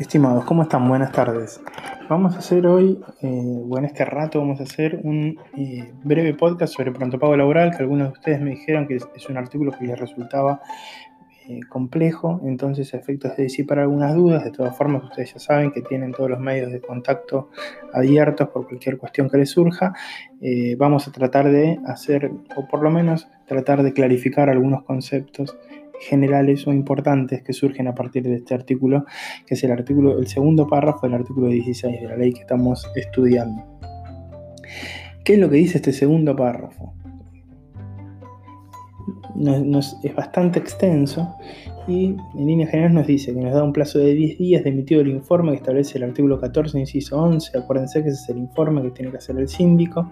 Estimados, ¿cómo están? Buenas tardes. Vamos a hacer hoy, eh, o en este rato, vamos a hacer un eh, breve podcast sobre pronto pago laboral, que algunos de ustedes me dijeron que es, un artículo que les resultaba eh, complejo, entonces a efectos de disipar algunas dudas, de todas formas ustedes ya saben que tienen todos los medios de contacto abiertos por cualquier cuestión que les surja, vamos a tratar de hacer, o por lo menos tratar de clarificar algunos conceptos generales o importantes que surgen a partir de este artículo, que es el artículo, el segundo párrafo del artículo 16 de la ley que estamos estudiando. ¿Qué es lo que dice este segundo párrafo? es bastante extenso y en líneas generales nos dice que nos da un plazo de 10 días de emitido el informe que establece el artículo 14, inciso 11. Acuérdense que ese es el informe que tiene que hacer el síndico,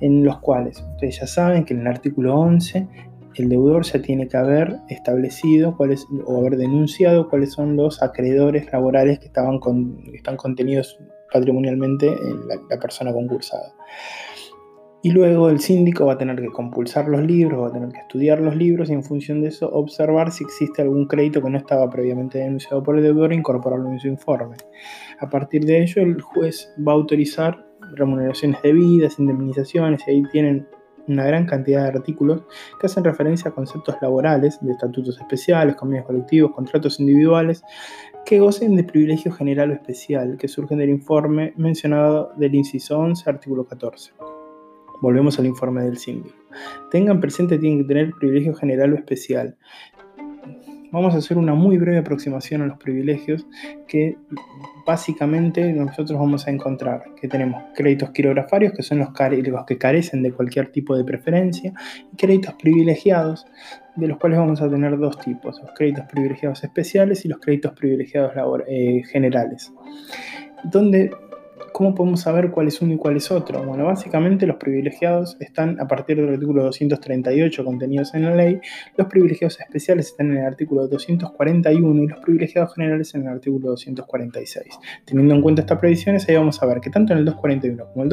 en los cuales ustedes ya saben que en el artículo 11 el deudor ya tiene que haber establecido o haber denunciado cuáles son los acreedores laborales que, estaban están contenidos patrimonialmente en la, persona concursada. Y luego el síndico va a tener que compulsar los libros, va a tener que estudiar los libros y en función de eso observar si existe algún crédito que no estaba previamente denunciado por el deudor e incorporarlo en su informe. A partir de ello el juez va a autorizar remuneraciones debidas, indemnizaciones, y ahí tienen una gran cantidad de artículos que hacen referencia a conceptos laborales, de estatutos especiales, convenios colectivos, contratos individuales, que gocen de privilegio general o especial, que surgen del informe mencionado del inciso 11, artículo 14. Volvemos al informe del síndico. Tengan presente, tienen que tener privilegio general o especial. Vamos a hacer una muy breve aproximación a los privilegios que básicamente nosotros vamos a encontrar que tenemos créditos quirografarios, que son los, que carecen de cualquier tipo de preferencia, y créditos privilegiados, de los cuales vamos a tener dos tipos, los créditos privilegiados especiales y los créditos privilegiados eh, generales. Donde ¿Cómo podemos saber cuál es uno y cuál es otro? Bueno, básicamente los privilegiados están a partir del artículo 238 contenidos en la ley, los privilegiados especiales están en el artículo 241 y los privilegiados generales en el artículo 246. Teniendo en cuenta estas previsiones, ahí vamos a ver que tanto en el 241 como,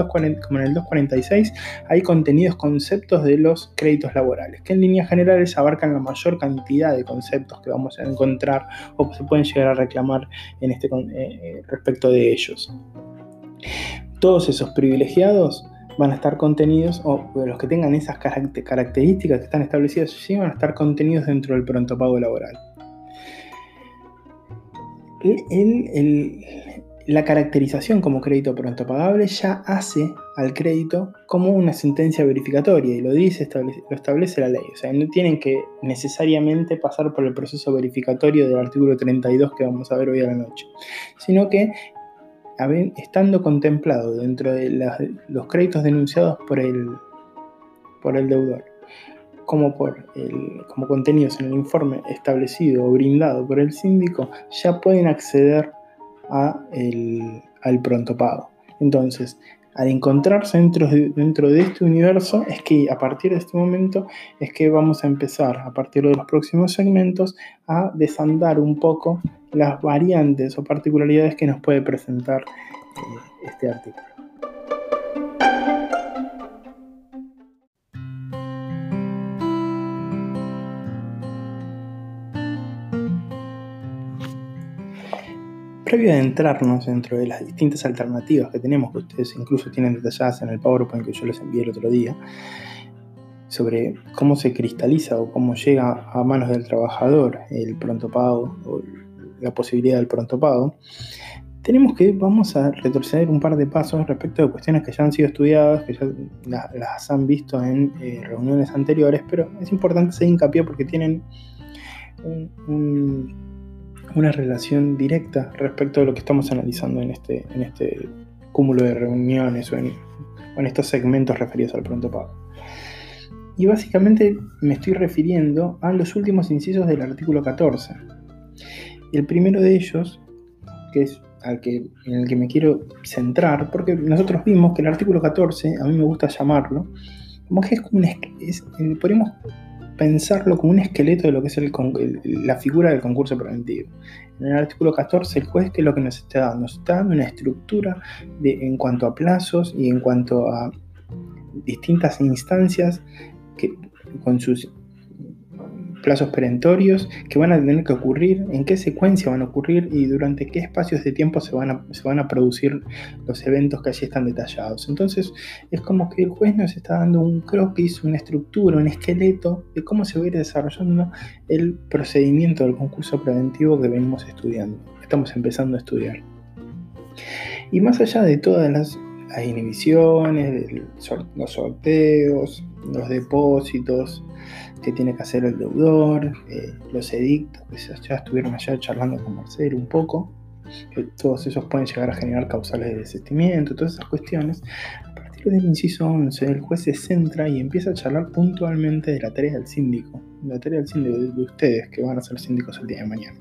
en el 246 hay contenidos conceptos de los créditos laborales, que en líneas generales abarcan la mayor cantidad de conceptos que vamos a encontrar o se pueden llegar a reclamar en este, eh, eh, respecto de ellos. Todos esos privilegiados van a estar contenidos, o los que tengan esas características que están establecidas allí, van a estar contenidos dentro del pronto pago laboral. la caracterización como crédito pronto pagable ya hace al crédito como una sentencia verificatoria y lo dice, lo establece la ley. O sea, no tienen que necesariamente pasar por el proceso verificatorio del artículo 32 que vamos a ver hoy a la noche, sino que estando contemplado dentro de los créditos denunciados por el, por el deudor, como, por como contenidos en el informe establecido o brindado por el síndico, ya pueden acceder a al pronto pago. Entonces, al encontrarse dentro de, dentro de este universo, es que a partir de este momento es que vamos a empezar, a partir de los próximos segmentos, a desandar un poco las variantes o particularidades que nos puede presentar este artículo. Previo a adentrarnos dentro de las distintas alternativas que tenemos, que ustedes incluso tienen detalladas en el PowerPoint que yo les envié el otro día, sobre cómo se cristaliza o cómo llega a manos del trabajador el pronto pago o la posibilidad del pronto pago, tenemos que, vamos a retroceder un par de pasos respecto de cuestiones que ya han sido estudiadas, que ya las han visto en eh, reuniones anteriores, pero es importante hacer hincapié porque tienen una relación directa respecto de lo que estamos analizando en este, en este cúmulo de reuniones o en, o en estos segmentos referidos al pronto pago. Y básicamente me estoy refiriendo a los últimos incisos del artículo 14 el primero de ellos, que es al que, en el que me quiero centrar, porque nosotros vimos que el artículo 14, a mí me gusta llamarlo, eh, podemos pensarlo como un esqueleto de lo que es la figura del concurso preventivo. En el artículo 14, el juez, que es lo que nos está dando? Nos está dando una estructura de, en cuanto a plazos y en cuanto a distintas instancias que, con sus plazos perentorios que van a tener que ocurrir, en qué secuencia van a ocurrir y durante qué espacios de tiempo se van a, se van a producir los eventos que allí están detallados. Entonces es como que el juez nos está dando un croquis, una estructura, un esqueleto de cómo se va a ir desarrollando el procedimiento del concurso preventivo que venimos estudiando, estamos empezando a estudiar. Y más allá de todas las, inhibiciones, los sorteos, los depósitos, que tiene que hacer el deudor, eh, los edictos, que ya estuvieron allá charlando con Marcelo un poco, que todos esos pueden llegar a generar causales de desistimiento, todas esas cuestiones. A partir del inciso 11, el juez se centra y empieza a charlar puntualmente de la tarea del síndico, la tarea del síndico de ustedes que van a ser síndicos el día de mañana.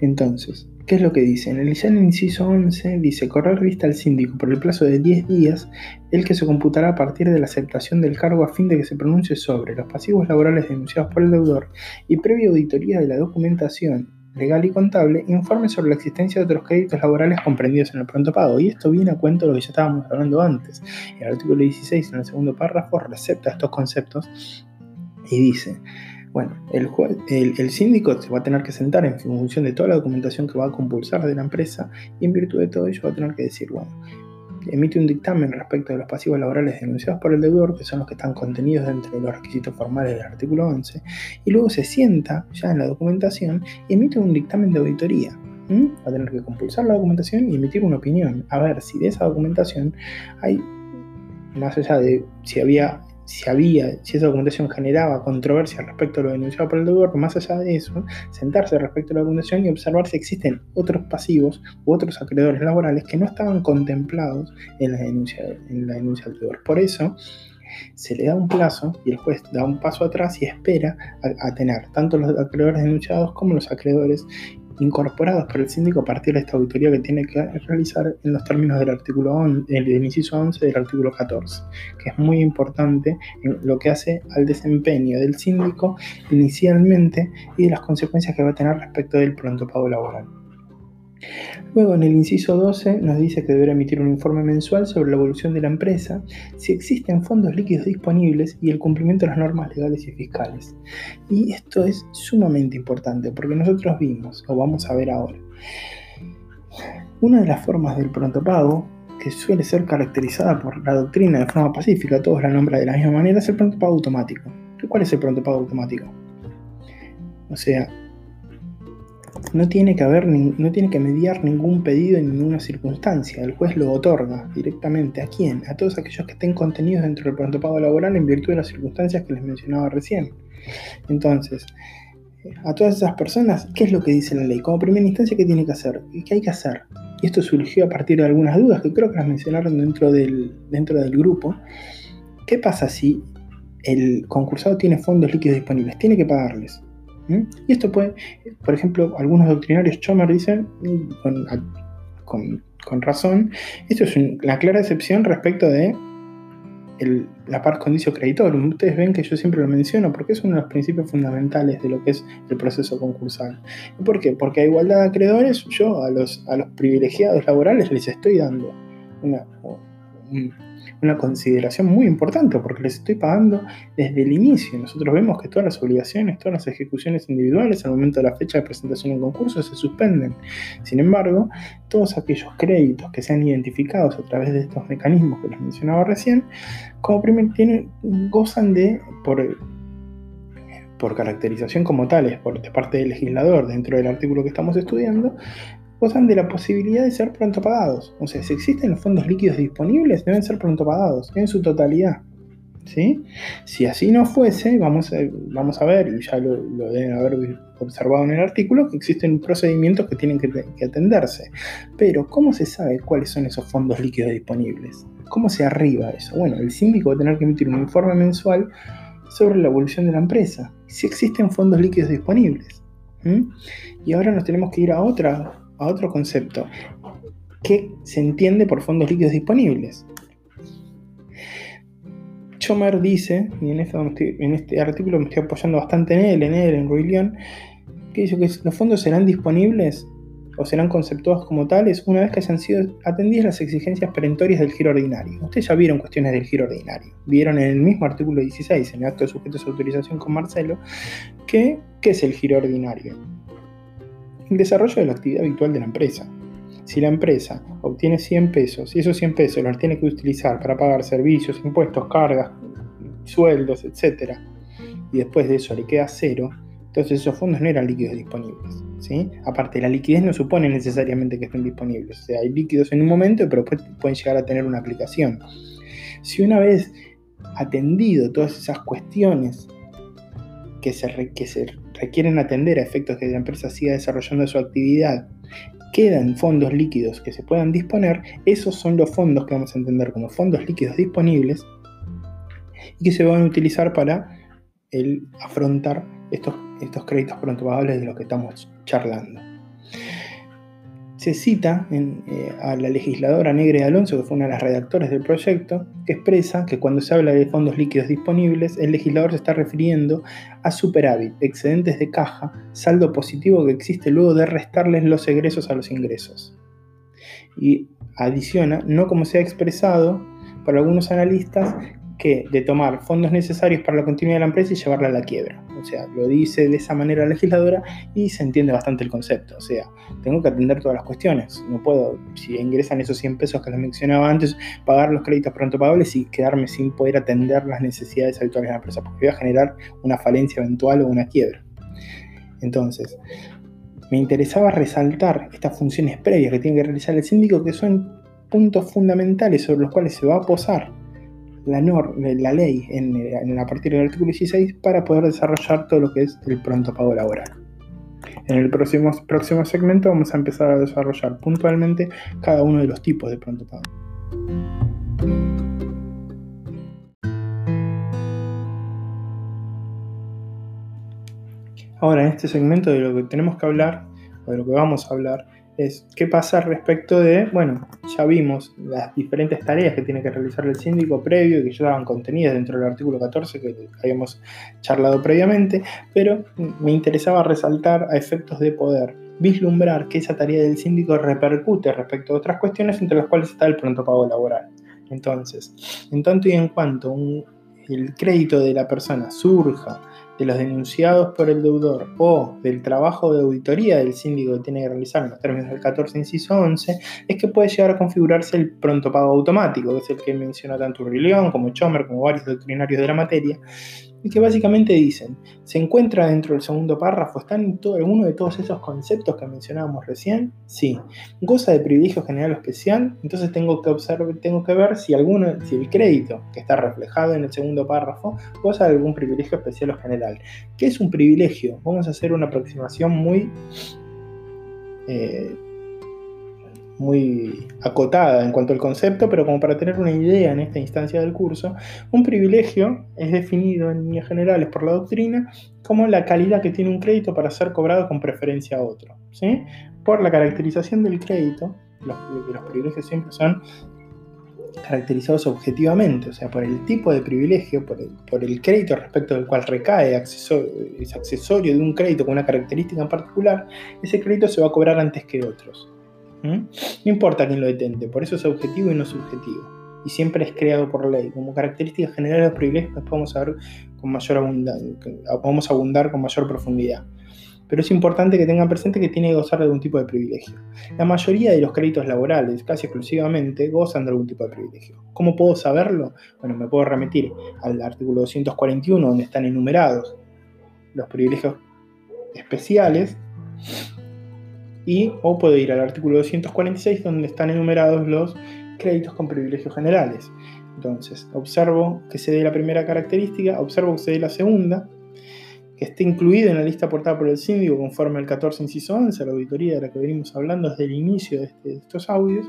Entonces, ¿Qué es lo que dice? En el, inciso 11 dice correr vista al síndico por el plazo de 10 días, el que se computará a partir de la aceptación del cargo a fin de que se pronuncie sobre los pasivos laborales denunciados por el deudor y previa auditoría de la documentación legal y contable, informe sobre la existencia de otros créditos laborales comprendidos en el pronto pago. Y esto viene a cuento de lo que ya estábamos hablando antes. El artículo 16, en el segundo párrafo, recepta estos conceptos y dice, bueno, el, el, síndico se va a tener que sentar en función de toda la documentación que va a compulsar de la empresa y en virtud de todo ello va a tener que decir, bueno, emite un dictamen respecto de los pasivos laborales denunciados por el deudor, que son los que están contenidos dentro de los requisitos formales del artículo 11, y luego se sienta ya en la documentación y emite un dictamen de auditoría. Va a tener que compulsar la documentación y emitir una opinión, a ver si de esa documentación hay, más allá de si había si había, si esa documentación generaba controversia respecto a lo denunciado por el deudor, más allá de eso, sentarse respecto a la documentación y observar si existen otros pasivos u otros acreedores laborales que no estaban contemplados en la denuncia, en la denuncia del deudor. Por eso, se le da un plazo y el juez da un paso atrás y espera a, a tener tanto los acreedores denunciados como los acreedores incorporados por el síndico a partir de esta auditoría que tiene que realizar en los términos del artículo 11, del inciso 11 del artículo 14, que es muy importante en lo que hace al desempeño del síndico inicialmente y de las consecuencias que va a tener respecto del pronto pago laboral. Luego, en el inciso 12 nos dice que deberá emitir un informe mensual sobre la evolución de la empresa, si existen fondos líquidos disponibles y el cumplimiento de las normas legales y fiscales. Y esto es sumamente importante porque nosotros vimos, o vamos a ver ahora, una de las formas del pronto pago que suele ser caracterizada por la doctrina de forma pacífica, todos la nombran de la misma manera, es el pronto pago automático. ¿Cuál es el pronto pago automático? O sea, no tiene que haber, no tiene que mediar ningún pedido en ninguna circunstancia. El juez lo otorga directamente. ¿A quién? A todos aquellos que estén contenidos dentro del pronto pago laboral en virtud de las circunstancias que les mencionaba recién. Entonces, a todas esas personas, ¿qué es lo que dice la ley? Como primera instancia, ¿qué tiene que hacer? ¿Qué hay que hacer? Y esto surgió a partir de algunas dudas que creo que las mencionaron dentro del, dentro del grupo. ¿Qué pasa si el concursado tiene fondos líquidos disponibles? Tiene que pagarles. Y esto puede, por ejemplo, algunos doctrinarios Chomer dicen, con, razón, esto es la clara excepción respecto de la par condicio creditor. Ustedes ven que yo siempre lo menciono porque es uno de los principios fundamentales de lo que es el proceso concursal. ¿Y por qué? Porque a igualdad de acreedores, yo a los, a los privilegiados laborales les estoy dando una, una consideración muy importante porque les estoy pagando desde el inicio. Nosotros vemos que todas las obligaciones, todas las ejecuciones individuales al momento de la fecha de presentación en concurso se suspenden. Sin embargo, todos aquellos créditos que sean identificados a través de estos mecanismos que les mencionaba recién, como primer tienen, gozan de, por, por caracterización como tales, por de parte del legislador dentro del artículo que estamos estudiando, gozan de la posibilidad de ser pronto pagados. O sea, si existen los fondos líquidos disponibles, deben ser pronto pagados en su totalidad. ¿Sí? Si así no fuese, vamos a, vamos a ver, y ya lo, deben haber observado en el artículo, que existen procedimientos que tienen que, que, atenderse. Pero, ¿cómo se sabe cuáles son esos fondos líquidos disponibles? ¿Cómo se arriba eso? Bueno, el síndico va a tener que emitir un informe mensual sobre la evolución de la empresa, si existen fondos líquidos disponibles. Y ahora nos tenemos que ir a otra a otro concepto. ¿Qué se entiende por fondos líquidos disponibles? Chomer dice, y en este, artículo me estoy apoyando bastante en él, en él, en Ruilion, que dice que los fondos serán disponibles o serán conceptuados como tales una vez que hayan sido atendidas las exigencias perentorias del giro ordinario. Ustedes ya vieron cuestiones del giro ordinario. Vieron en el mismo artículo 16, en el acto de sujetos de autorización con Marcelo, que ¿qué es el giro ordinario? El desarrollo de la actividad habitual de la empresa. Si la empresa obtiene 100 pesos y esos 100 pesos los tiene que utilizar para pagar servicios, impuestos, cargas, sueldos, etc., y después de eso le queda cero, entonces esos fondos no eran líquidos disponibles. ¿sí? Aparte, la liquidez no supone necesariamente que estén disponibles. O sea, hay líquidos en un momento, pero pueden llegar a tener una aplicación. Si una vez atendido todas esas cuestiones que se, que se requieren atender a efectos que la empresa siga desarrollando su actividad, quedan fondos líquidos que se puedan disponer, esos son los fondos que vamos a entender como fondos líquidos disponibles y que se van a utilizar para el afrontar estos, estos créditos pronto pagables de los que estamos charlando. Se cita eh, a la legisladora Negre Alonso, que fue una de las redactores del proyecto, que expresa que cuando se habla de fondos líquidos disponibles, el legislador se está refiriendo a superávit, excedentes de caja, saldo positivo que existe luego de restarles los egresos a los ingresos. Y adiciona, no como se ha expresado por algunos analistas, que de tomar fondos necesarios para la continuidad de la empresa y llevarla a la quiebra. O sea, lo dice de esa manera la legisladora y se entiende bastante el concepto. O sea, tengo que atender todas las cuestiones. No puedo, si ingresan esos 100 pesos que les mencionaba antes, pagar los créditos pronto pagables y quedarme sin poder atender las necesidades habituales de la empresa, porque voy a generar una falencia eventual o una quiebra. Entonces, me interesaba resaltar estas funciones previas que tiene que realizar el síndico, que son puntos fundamentales sobre los cuales se va a posar la, la ley en, a partir del artículo 16 para poder desarrollar todo lo que es el pronto pago laboral. En el próximo, próximo segmento vamos a empezar a desarrollar puntualmente cada uno de los tipos de pronto pago. Ahora, en este segmento de lo que tenemos que hablar, o de lo que vamos a hablar, es qué pasa respecto de, bueno, ya vimos las diferentes tareas que tiene que realizar el síndico previo y que ya estaban contenidas dentro del artículo 14 que habíamos charlado previamente, pero me interesaba resaltar a efectos de poder vislumbrar que esa tarea del síndico repercute respecto a otras cuestiones entre las cuales está el pronto pago laboral. Entonces, en tanto y en cuanto el crédito de la persona surja de los denunciados por el deudor o del trabajo de auditoría del síndico que tiene que realizar en los términos del 14 inciso 11 es que puede llegar a configurarse el pronto pago automático, que es el que menciona tanto Urrilión como Chomer como varios doctrinarios de la materia, y que básicamente dicen, se encuentra dentro del segundo párrafo, ¿están en alguno de todos esos conceptos que mencionábamos recién? Sí. ¿Goza de privilegio general o especial? Entonces tengo que observar, tengo que ver si alguno, si el crédito que está reflejado en el segundo párrafo goza de algún privilegio especial o general. ¿Qué es un privilegio? Vamos a hacer una aproximación muy eh, muy acotada en cuanto al concepto, pero como para tener una idea en esta instancia del curso, un privilegio es definido en líneas generales por la doctrina como la calidad que tiene un crédito para ser cobrado con preferencia a otro. ¿sí? Por la caracterización del crédito, los, privilegios siempre son caracterizados objetivamente, o sea, por el tipo de privilegio, por el, crédito respecto del cual recae, es accesorio de un crédito con una característica en particular, ese crédito se va a cobrar antes que otros. ¿Mm? No importa quién lo detente, por eso es objetivo y no subjetivo. Y siempre es creado por ley. Como característica general de los privilegios podemos podemos abundar con mayor profundidad. Pero es importante que tengan presente que tiene que gozar de algún tipo de privilegio. La mayoría de los créditos laborales, casi exclusivamente, gozan de algún tipo de privilegio. ¿Cómo puedo saberlo? Bueno, me puedo remitir al artículo 241, donde están enumerados los privilegios especiales y o puedo ir al artículo 246 donde están enumerados los créditos con privilegios generales. Entonces, observo que se dé la primera característica, observo que se dé la segunda, que esté incluido en la lista aportada por el síndico conforme al 14 inciso 11, la auditoría de la que venimos hablando desde el inicio de, este, de, estos audios,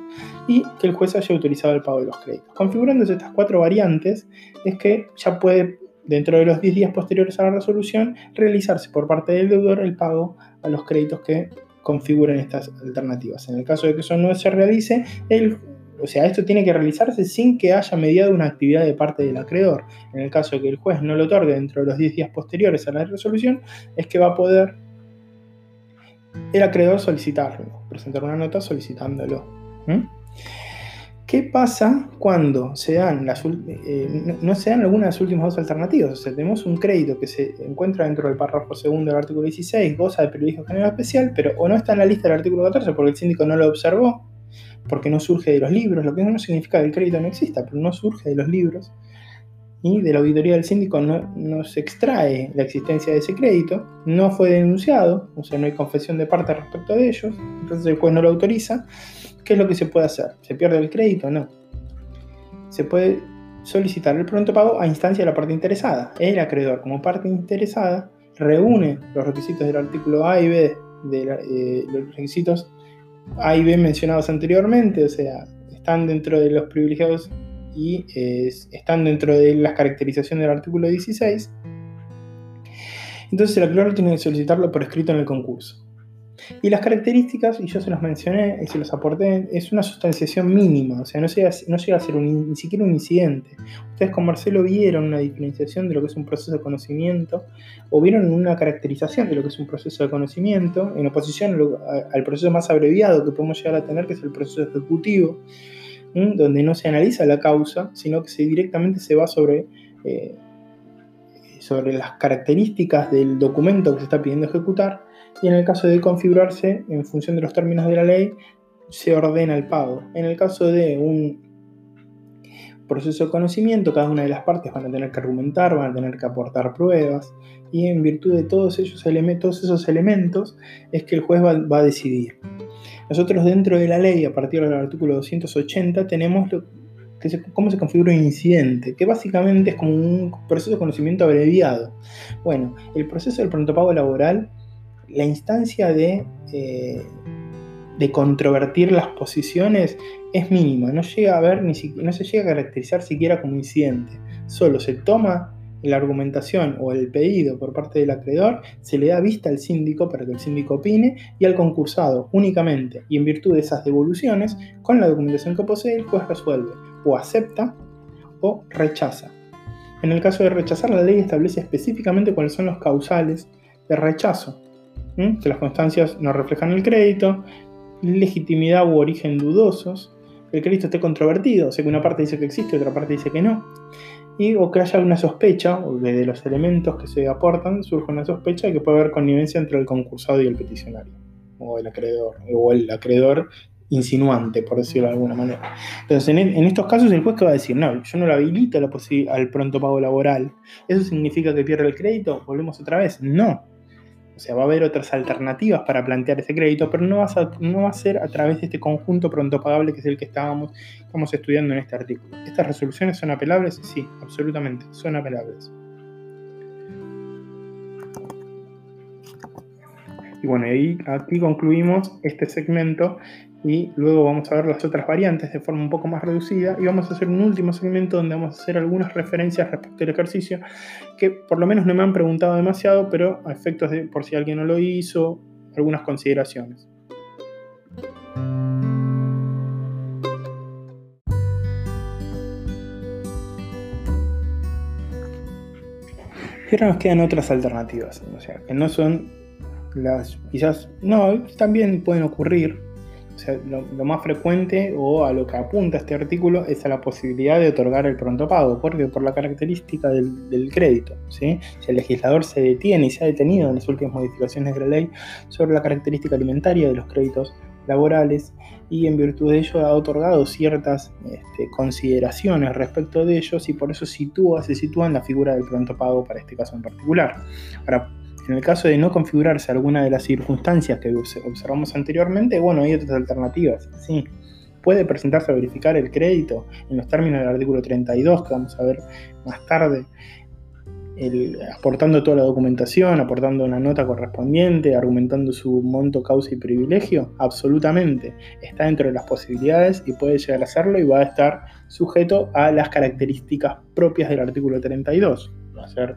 y que el juez haya autorizado el pago de los créditos. Configurándose estas cuatro variantes, es que ya puede, dentro de los 10 días posteriores a la resolución, realizarse por parte del deudor el pago a los créditos que configuren estas alternativas. En el caso de que eso no se realice, o sea, esto tiene que realizarse sin que haya mediado una actividad de parte del acreedor. En el caso de que el juez no lo otorgue dentro de los 10 días posteriores a la resolución, es que va a poder el acreedor solicitarlo. presentar una nota solicitándolo. ¿Qué pasa cuando se dan las, eh, no se dan algunas de las últimas dos alternativas? O sea, tenemos un crédito que se encuentra dentro del párrafo segundo del artículo 16, goza de periodismo general especial, pero o no está en la lista del artículo 14 porque el síndico no lo observó, porque no surge de los libros, lo que no significa que el crédito no exista, pero no surge de los libros, y de la auditoría del síndico no, se extrae la existencia de ese crédito, no fue denunciado, o sea, no hay confesión de parte respecto de ellos, entonces el juez no lo autoriza, ¿qué es lo que se puede hacer? ¿Se pierde el crédito? No. Se puede solicitar el pronto pago a instancia de la parte interesada. El acreedor, como parte interesada, reúne los requisitos del artículo A y B, de eh, los requisitos A y B mencionados anteriormente, o sea, están dentro de los privilegiados y están dentro de las caracterizaciones del artículo 16. Entonces el acreedor tiene que solicitarlo por escrito en el concurso. Y las características, y yo se los mencioné y se los aporté, es una sustanciación mínima, o sea, no llega, no llega a ser ni siquiera un incidente. Ustedes con Marcelo vieron una diferenciación de lo que es un proceso de conocimiento, o vieron una caracterización de lo que es un proceso de conocimiento, en oposición al proceso más abreviado que podemos llegar a tener, que es el proceso ejecutivo, donde no se analiza la causa, sino que se, directamente se va sobre, eh, sobre las características del documento que se está pidiendo ejecutar, y en el caso de configurarse, en función de los términos de la ley, se ordena el pago. En el caso de un proceso de conocimiento, cada una de las partes van a tener que argumentar, van a tener que aportar pruebas, y en virtud de todos, esos elementos es que el juez va a decidir. Nosotros dentro de la ley, a partir del artículo 280, tenemos cómo se configura un incidente, que básicamente es como un proceso de conocimiento abreviado. Bueno, el proceso del pronto laboral, la instancia de, eh, de controvertir las posiciones es mínima, no, llega a ver, ni no se llega a caracterizar siquiera como incidente, solo se toma la argumentación o el pedido por parte del acreedor se le da vista al síndico para que el síndico opine y al concursado únicamente y en virtud de esas devoluciones, con la documentación que posee, el juez resuelve o acepta o rechaza. En el caso de rechazar, la ley establece específicamente cuáles son los causales de rechazo, que las constancias no reflejan el crédito, legitimidad u origen dudosos, que el crédito esté controvertido, o que una parte dice que existe, otra parte dice que no, y o que haya una sospecha, o de, los elementos que se aportan, surge una sospecha de que puede haber connivencia entre el concursado y el peticionario, o el acreedor, o el acreedor insinuante, por decirlo de alguna manera. Entonces, en, en estos casos, el juez que va a decir, no, yo no lo habilito al pronto pago laboral. ¿Eso significa que pierde el crédito? ¿Volvemos otra vez? No. O sea, va a haber otras alternativas para plantear ese crédito, pero no, no va a ser a través de este conjunto pronto pagable que es el que estábamos, estamos estudiando en este artículo. ¿Estas resoluciones son apelables? Sí, absolutamente, son apelables. Y bueno, ahí, aquí concluimos este segmento y luego vamos a ver las otras variantes de forma un poco más reducida y vamos a hacer un último segmento donde vamos a hacer algunas referencias respecto al ejercicio que por lo menos no me han preguntado demasiado, pero a efectos de por si alguien no lo hizo, algunas consideraciones. Y ahora nos quedan otras alternativas, o sea, que no son las, quizás, no, también pueden ocurrir, lo, más frecuente o a lo que apunta este artículo es a la posibilidad de otorgar el pronto pago, porque por la característica del, crédito. Si el legislador se detiene y se ha detenido en las últimas modificaciones de la ley sobre la característica alimentaria de los créditos laborales y en virtud de ello ha otorgado ciertas este, consideraciones respecto de ellos y por eso sitúa, se sitúa en la figura del pronto pago para este caso en particular. Ahora, en el caso de no configurarse alguna de las circunstancias que observamos anteriormente, bueno, hay otras alternativas. Sí, puede presentarse a verificar el crédito en los términos del artículo 32, que vamos a ver más tarde, aportando toda la documentación, aportando una nota correspondiente, argumentando su monto, causa y privilegio, absolutamente está dentro de las posibilidades y puede llegar a hacerlo y va a estar sujeto a las características propias del artículo 32. Va a ser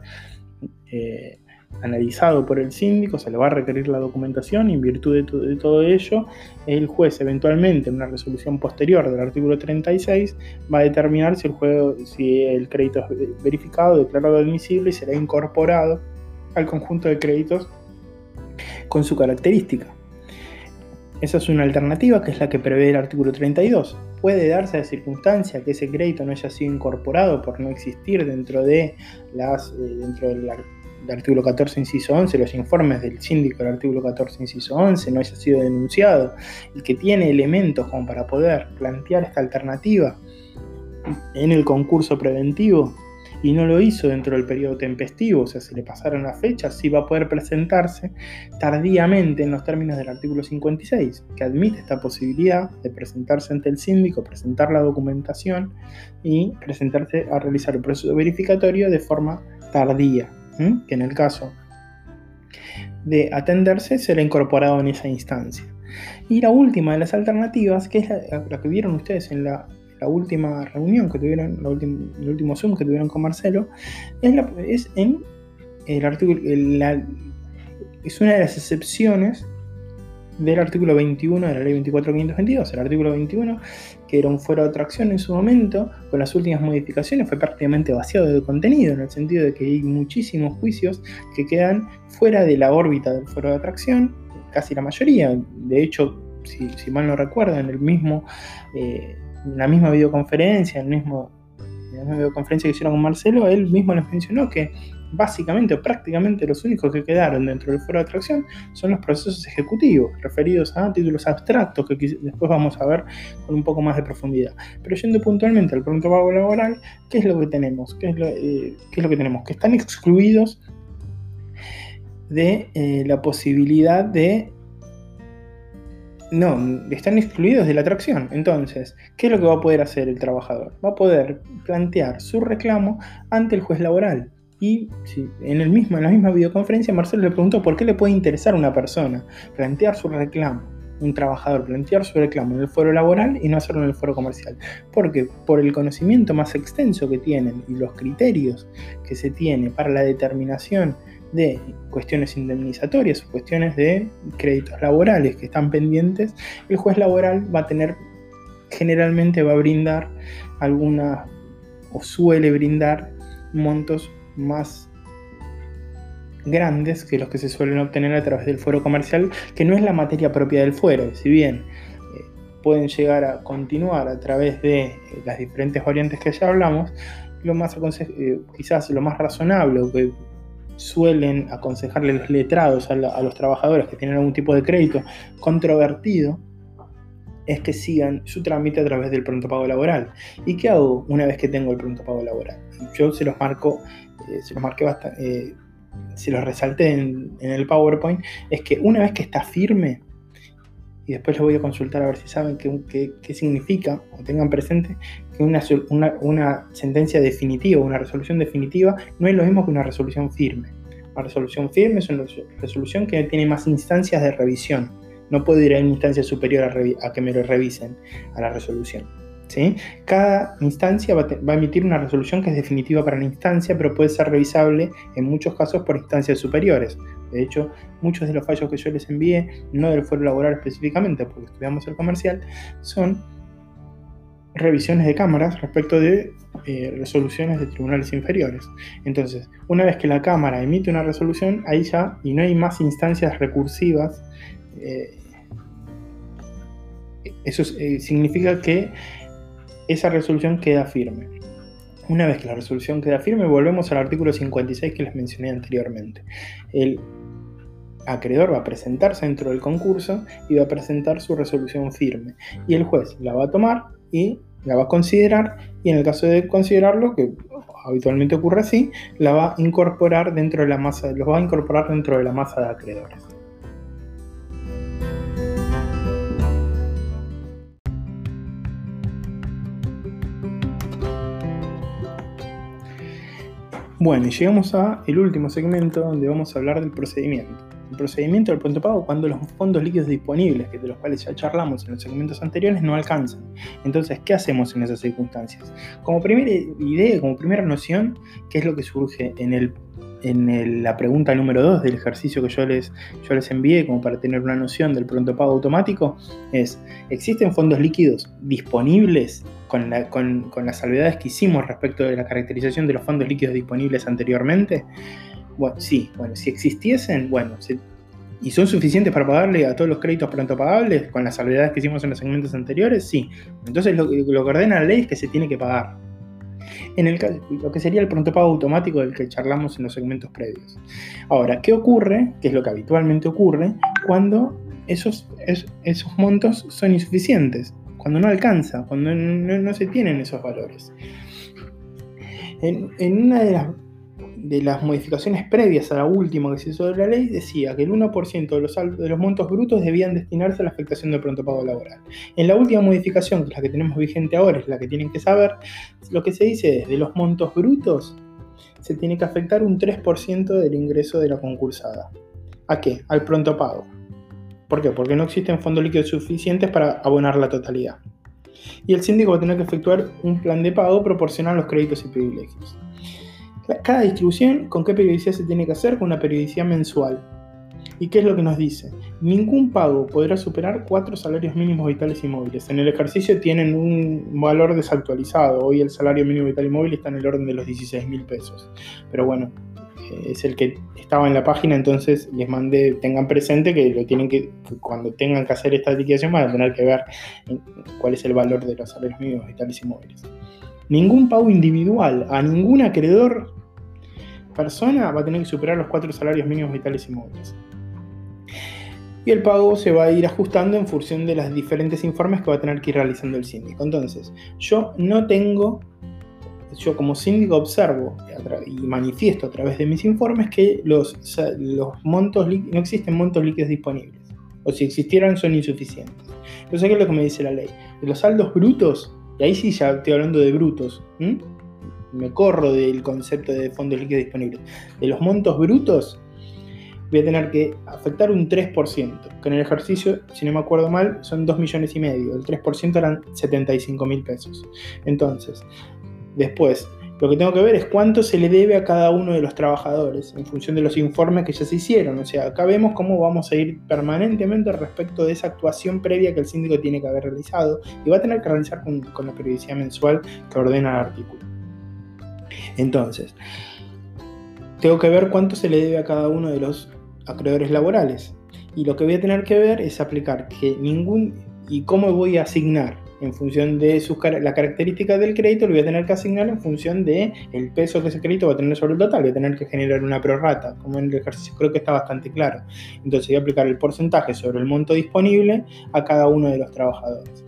eh, analizado por el síndico, se le va a requerir la documentación y en virtud de, todo ello, el juez eventualmente en una resolución posterior del artículo 36 va a determinar si el, crédito es verificado, declarado admisible y será incorporado al conjunto de créditos con su característica. Esa es una alternativa que es la que prevé el artículo 32. Puede darse la circunstancia que ese crédito no haya sido incorporado por no existir dentro, de las, eh, dentro del, artículo 14, inciso 11, los informes del síndico del artículo 14, inciso 11, no haya sido denunciado y que tiene elementos como para poder plantear esta alternativa en el concurso preventivo y no lo hizo dentro del periodo tempestivo, o sea, si le pasaron las fechas, sí va a poder presentarse tardíamente en los términos del artículo 56, que admite esta posibilidad de presentarse ante el síndico, presentar la documentación y presentarse a realizar el proceso verificatorio de forma tardía, que en el caso de atenderse será incorporado en esa instancia. Y la última de las alternativas, que es la que vieron ustedes en la la última reunión que tuvieron, el último Zoom que tuvieron con Marcelo, es, en el artículo, es una de las excepciones del artículo 21 de la ley 24522. El artículo 21, que era un fuero de atracción en su momento, con las últimas modificaciones fue prácticamente vaciado de contenido, en el sentido de que hay muchísimos juicios que quedan fuera de la órbita del fuero de atracción, casi la mayoría. De hecho, si, mal no recuerdo, en el mismo eh, en la misma videoconferencia, en, mismo, en la videoconferencia que hicieron con Marcelo, él mismo les mencionó que básicamente o prácticamente los únicos que quedaron dentro del foro de atracción son los procesos ejecutivos, referidos a títulos abstractos que después vamos a ver con un poco más de profundidad. Pero yendo puntualmente al pronto pago laboral, ¿qué es lo que tenemos? ¿Qué es lo, eh, ¿qué es lo que tenemos? Que están excluidos de eh, la posibilidad de no, están excluidos de la atracción. Entonces, ¿qué es lo que va a poder hacer el trabajador? Va a poder plantear su reclamo ante el juez laboral. Y en, el mismo, en la misma videoconferencia, Marcelo le preguntó por qué le puede interesar a una persona plantear su reclamo, un trabajador plantear su reclamo en el foro laboral y no hacerlo en el foro comercial. Porque por el conocimiento más extenso que tienen y los criterios que se tiene para la determinación de cuestiones indemnizatorias o cuestiones de créditos laborales que están pendientes, el juez laboral va a tener, generalmente va a brindar alguna o suele brindar montos más grandes que los que se suelen obtener a través del fuero comercial, que no es la materia propia del fuero, si bien eh, pueden llegar a continuar a través de eh, las diferentes variantes que ya hablamos, lo más eh, quizás lo más razonable que suelen aconsejarle los letrados a, los trabajadores que tienen algún tipo de crédito controvertido es que sigan su trámite a través del pronto pago laboral. ¿Y qué hago una vez que tengo el pronto pago laboral? Yo se los marco, eh, se los marqué bastante, eh, se los resalté en, el PowerPoint, es que una vez que está firme, y después les voy a consultar a ver si saben qué, significa o tengan presente que una, una, sentencia definitiva, una resolución definitiva, no es lo mismo que una resolución firme. Una resolución firme es una resolución que tiene más instancias de revisión. No puedo ir a una instancia superior a, que me lo revisen a la resolución. ¿sí? Cada instancia va, va, a emitir una resolución que es definitiva para la instancia, pero puede ser revisable en muchos casos por instancias superiores. De hecho, muchos de los fallos que yo les envié, no del fuero laboral específicamente, porque estudiamos el comercial, son revisiones de cámaras respecto de eh, resoluciones de tribunales inferiores. Entonces, una vez que la Cámara emite una resolución, ahí ya, y no hay más instancias recursivas, eh, eso eh, significa que esa resolución queda firme. Una vez que la resolución queda firme, volvemos al artículo 56 que les mencioné anteriormente. El acreedor va a presentarse dentro del concurso y va a presentar su resolución firme. Y el juez la va a tomar y la va a considerar y en el caso de considerarlo, que habitualmente ocurre así, la va a incorporar dentro de la masa, los va a incorporar dentro de la masa de acreedores. Bueno, y llegamos a el último segmento donde vamos a hablar del procedimiento el procedimiento del pronto pago cuando los fondos líquidos disponibles, que de los cuales ya charlamos en los segmentos anteriores, no alcanzan. Entonces, ¿qué hacemos en esas circunstancias? Como primera idea, como primera noción, ¿qué es lo que surge en, el, en la pregunta número 2 del ejercicio que yo les, yo les envié, como para tener una noción del pronto pago automático? Es, ¿existen fondos líquidos disponibles con, con, con las salvedades que hicimos respecto de la caracterización de los fondos líquidos disponibles anteriormente? Bueno, sí, bueno, si existiesen, bueno, ¿Y son suficientes para pagarle a todos los créditos pronto pagables con las salvedades que hicimos en los segmentos anteriores? Sí. Entonces lo, lo que ordena la ley es que se tiene que pagar. En el, lo que sería el pronto pago automático del que charlamos en los segmentos previos. Ahora, ¿qué ocurre? ¿Qué es lo que habitualmente ocurre cuando esos, esos montos son insuficientes? Cuando no alcanza, cuando no, se tienen esos valores. En, en una de las de las modificaciones previas a la última que se hizo de la ley decía que el 1% de los, montos brutos debían destinarse a la afectación del pronto pago laboral. En la última modificación, que es la que tenemos vigente ahora, es la que tienen que saber, lo que se dice es de los montos brutos se tiene que afectar un 3% del ingreso de la concursada. ¿A qué? Al pronto pago. ¿Por qué? Porque no existen fondos líquidos suficientes para abonar la totalidad. Y el síndico va a tener que efectuar un plan de pago proporcional a los créditos y privilegios. Cada distribución, ¿con qué periodicidad se tiene que hacer? Con una periodicidad mensual. ¿Y qué es lo que nos dice? Ningún pago podrá superar cuatro salarios mínimos vitales y móviles. En el ejercicio tienen un valor desactualizado. Hoy el salario mínimo vital y móvil está en el orden de los 16 mil pesos. Pero bueno, eh, es el que estaba en la página, entonces les mandé, tengan presente que lo tienen que, cuando tengan que hacer esta liquidación van a tener que ver cuál es el valor de los salarios mínimos vitales y móviles. Ningún pago individual a ningún acreedor persona va a tener que superar los cuatro salarios mínimos vitales y móviles. Y el pago se va a ir ajustando en función de los diferentes informes que va a tener que ir realizando el síndico. Entonces, yo no tengo, yo como síndico observo y manifiesto a través de mis informes que los, los montos no existen montos líquidos disponibles. O si existieran son insuficientes. Entonces, ¿qué es lo que me dice la ley? Los saldos brutos, y ahí sí ya estoy hablando de brutos, me corro del concepto de fondos líquidos disponibles. De los montos brutos, voy a tener que afectar un 3%, que en el ejercicio, si no me acuerdo mal, son 2 millones y medio. El 3% eran 75 mil pesos. Entonces, después, lo que tengo que ver es cuánto se le debe a cada uno de los trabajadores en función de los informes que ya se hicieron. O sea, acá vemos cómo vamos a ir permanentemente respecto de esa actuación previa que el síndico tiene que haber realizado y va a tener que realizar con, con la periodicidad mensual que ordena el artículo. Entonces, tengo que ver cuánto se le debe a cada uno de los acreedores laborales. Y lo que voy a tener que ver es aplicar que ningún y cómo voy a asignar en función de su, la característica del crédito, lo voy a tener que asignar en función de peso que ese crédito va a tener sobre el total. Voy a tener que generar una prorrata, como en el ejercicio creo que está bastante claro. Entonces voy a aplicar el porcentaje sobre el monto disponible a cada uno de los trabajadores.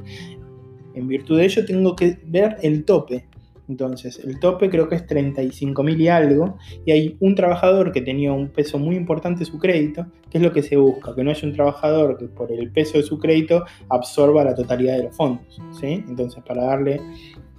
En virtud de ello tengo que ver el tope entonces, el tope creo que es 35 mil y algo, y hay un trabajador que tenía un peso muy importante su crédito, que es lo que se busca, que no haya un trabajador que por el peso de su crédito absorba la totalidad de los fondos. ¿sí? Entonces, para darle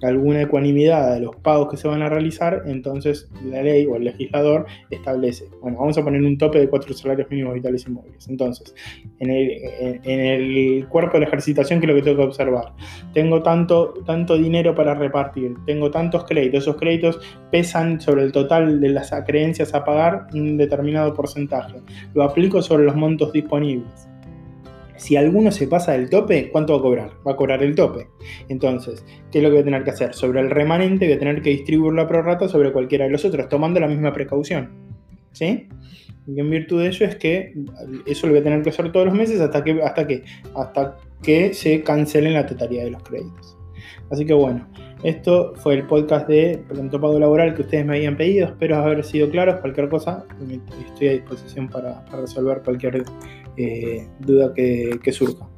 alguna ecuanimidad de los pagos que se van a realizar, entonces la ley o el legislador establece, bueno, vamos a poner un tope de cuatro salarios mínimos vitales y móviles. Entonces, en el, cuerpo de la ejercitación, ¿qué es lo que tengo que observar? Tengo tanto, tanto dinero para repartir, tengo tantos créditos, esos créditos pesan sobre el total de las creencias a pagar un determinado porcentaje. Lo aplico sobre los montos disponibles si alguno se pasa del tope, ¿cuánto va a cobrar? Va a cobrar el tope. Entonces, ¿qué es lo que voy a tener que hacer? Sobre el remanente voy a tener que distribuir la prorrata sobre cualquiera de los otros, tomando la misma precaución. ¿Sí? Y en virtud de ello es que eso lo voy a tener que hacer todos los meses hasta que, hasta que, hasta que se cancelen la totalidad de los créditos. Así que bueno, esto fue el podcast de Pronto Pago Laboral que ustedes me habían pedido. Espero haber sido claros. Cualquier cosa, estoy a disposición para, resolver cualquier eh, duda que surja.